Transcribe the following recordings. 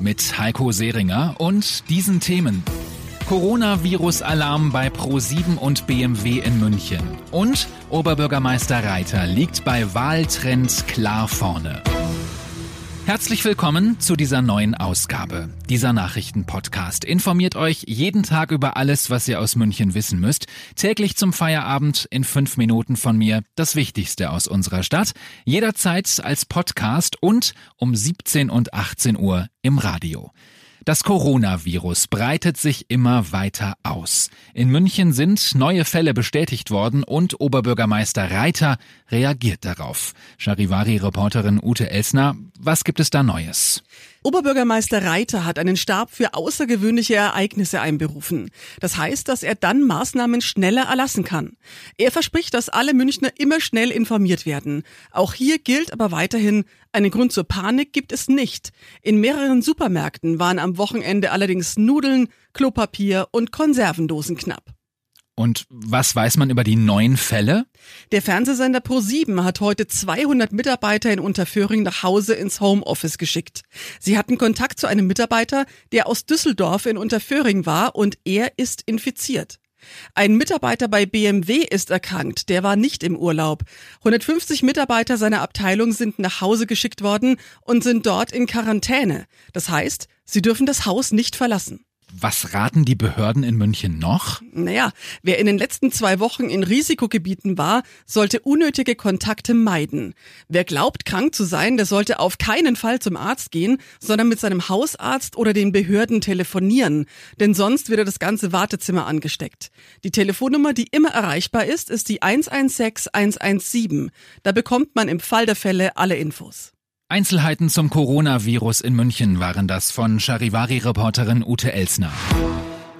Mit Heiko Seringer und diesen Themen. Coronavirus-Alarm bei Pro7 und BMW in München. Und Oberbürgermeister Reiter liegt bei Wahltrends klar vorne. Herzlich willkommen zu dieser neuen Ausgabe. Dieser Nachrichtenpodcast informiert euch jeden Tag über alles, was ihr aus München wissen müsst. Täglich zum Feierabend in fünf Minuten von mir das Wichtigste aus unserer Stadt. Jederzeit als Podcast und um 17 und 18 Uhr im Radio. Das Coronavirus breitet sich immer weiter aus. In München sind neue Fälle bestätigt worden und Oberbürgermeister Reiter reagiert darauf. Charivari-Reporterin Ute Elsner, was gibt es da Neues? Oberbürgermeister Reiter hat einen Stab für außergewöhnliche Ereignisse einberufen. Das heißt, dass er dann Maßnahmen schneller erlassen kann. Er verspricht, dass alle Münchner immer schnell informiert werden. Auch hier gilt aber weiterhin, einen Grund zur Panik gibt es nicht. In mehreren Supermärkten waren am Wochenende allerdings Nudeln, Klopapier und Konservendosen knapp. Und was weiß man über die neuen Fälle? Der Fernsehsender Pro7 hat heute 200 Mitarbeiter in Unterföhring nach Hause ins Homeoffice geschickt. Sie hatten Kontakt zu einem Mitarbeiter, der aus Düsseldorf in Unterföhring war und er ist infiziert. Ein Mitarbeiter bei BMW ist erkrankt, der war nicht im Urlaub. 150 Mitarbeiter seiner Abteilung sind nach Hause geschickt worden und sind dort in Quarantäne. Das heißt, sie dürfen das Haus nicht verlassen. Was raten die Behörden in München noch? Naja, wer in den letzten zwei Wochen in Risikogebieten war, sollte unnötige Kontakte meiden. Wer glaubt, krank zu sein, der sollte auf keinen Fall zum Arzt gehen, sondern mit seinem Hausarzt oder den Behörden telefonieren. Denn sonst wird er das ganze Wartezimmer angesteckt. Die Telefonnummer, die immer erreichbar ist, ist die 116 117. Da bekommt man im Fall der Fälle alle Infos. Einzelheiten zum Coronavirus in München waren das von Charivari-Reporterin Ute Elsner.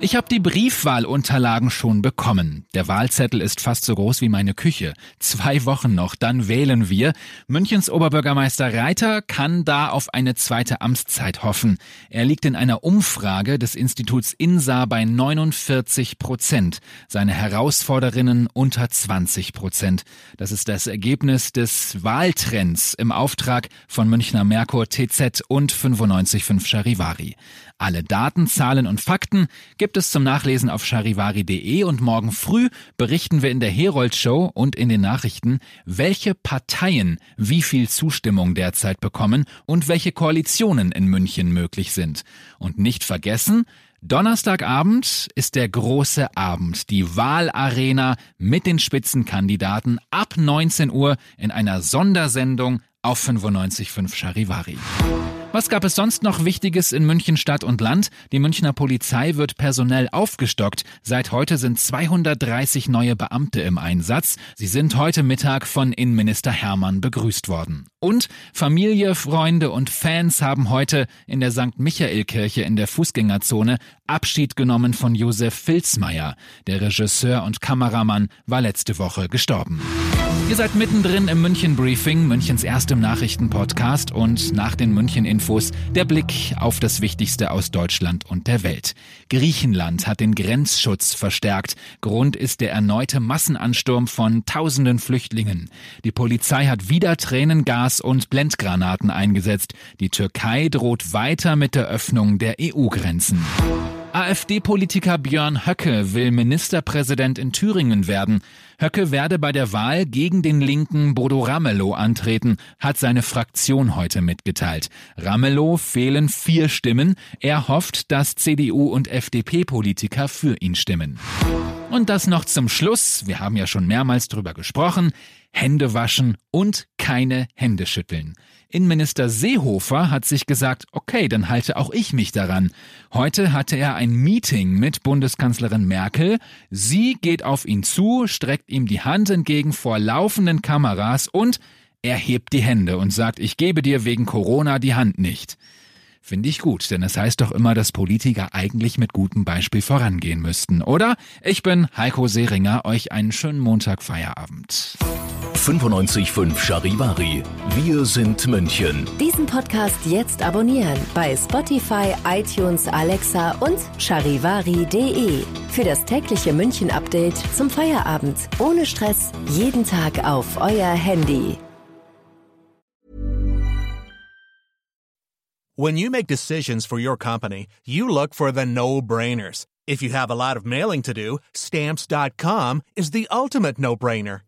Ich habe die Briefwahlunterlagen schon bekommen. Der Wahlzettel ist fast so groß wie meine Küche. Zwei Wochen noch, dann wählen wir. Münchens Oberbürgermeister Reiter kann da auf eine zweite Amtszeit hoffen. Er liegt in einer Umfrage des Instituts INSA bei 49 Prozent. Seine Herausforderinnen unter 20 Prozent. Das ist das Ergebnis des Wahltrends im Auftrag von Münchner Merkur TZ und 955 Charivari. Alle Daten, Zahlen und Fakten gibt es zum Nachlesen auf charivari.de und morgen früh berichten wir in der Herold Show und in den Nachrichten, welche Parteien wie viel Zustimmung derzeit bekommen und welche Koalitionen in München möglich sind. Und nicht vergessen, Donnerstagabend ist der große Abend, die Wahlarena mit den Spitzenkandidaten ab 19 Uhr in einer Sondersendung auf 95.5 Charivari. Was gab es sonst noch Wichtiges in München Stadt und Land? Die Münchner Polizei wird personell aufgestockt. Seit heute sind 230 neue Beamte im Einsatz. Sie sind heute Mittag von Innenminister Hermann begrüßt worden. Und Familie, Freunde und Fans haben heute in der St. Michael-Kirche in der Fußgängerzone Abschied genommen von Josef Filzmeier. Der Regisseur und Kameramann war letzte Woche gestorben. Ihr seid mittendrin im München Briefing, Münchens erstem Nachrichtenpodcast und nach den München Infos der Blick auf das Wichtigste aus Deutschland und der Welt. Griechenland hat den Grenzschutz verstärkt. Grund ist der erneute Massenansturm von tausenden Flüchtlingen. Die Polizei hat wieder Tränengas und Blendgranaten eingesetzt. Die Türkei droht weiter mit der Öffnung der EU-Grenzen. AfD-Politiker Björn Höcke will Ministerpräsident in Thüringen werden. Höcke werde bei der Wahl gegen den Linken Bodo Ramelow antreten, hat seine Fraktion heute mitgeteilt. Ramelow fehlen vier Stimmen. Er hofft, dass CDU und FDP-Politiker für ihn stimmen. Und das noch zum Schluss. Wir haben ja schon mehrmals drüber gesprochen. Hände waschen und keine Hände schütteln. Innenminister Seehofer hat sich gesagt, okay, dann halte auch ich mich daran. Heute hatte er ein Meeting mit Bundeskanzlerin Merkel. Sie geht auf ihn zu, streckt ihm die Hand entgegen vor laufenden Kameras und er hebt die Hände und sagt, ich gebe dir wegen Corona die Hand nicht. Finde ich gut, denn es heißt doch immer, dass Politiker eigentlich mit gutem Beispiel vorangehen müssten, oder? Ich bin Heiko Seringer, euch einen schönen Montag Feierabend. 95.5 Charivari. Wir sind München. Diesen Podcast jetzt abonnieren bei Spotify, iTunes, Alexa und charivari.de. Für das tägliche München-Update zum Feierabend. Ohne Stress. Jeden Tag auf euer Handy. When you make decisions for your company, you look for the no-brainers. If you have a lot of mailing to do, stamps.com is the ultimate no-brainer.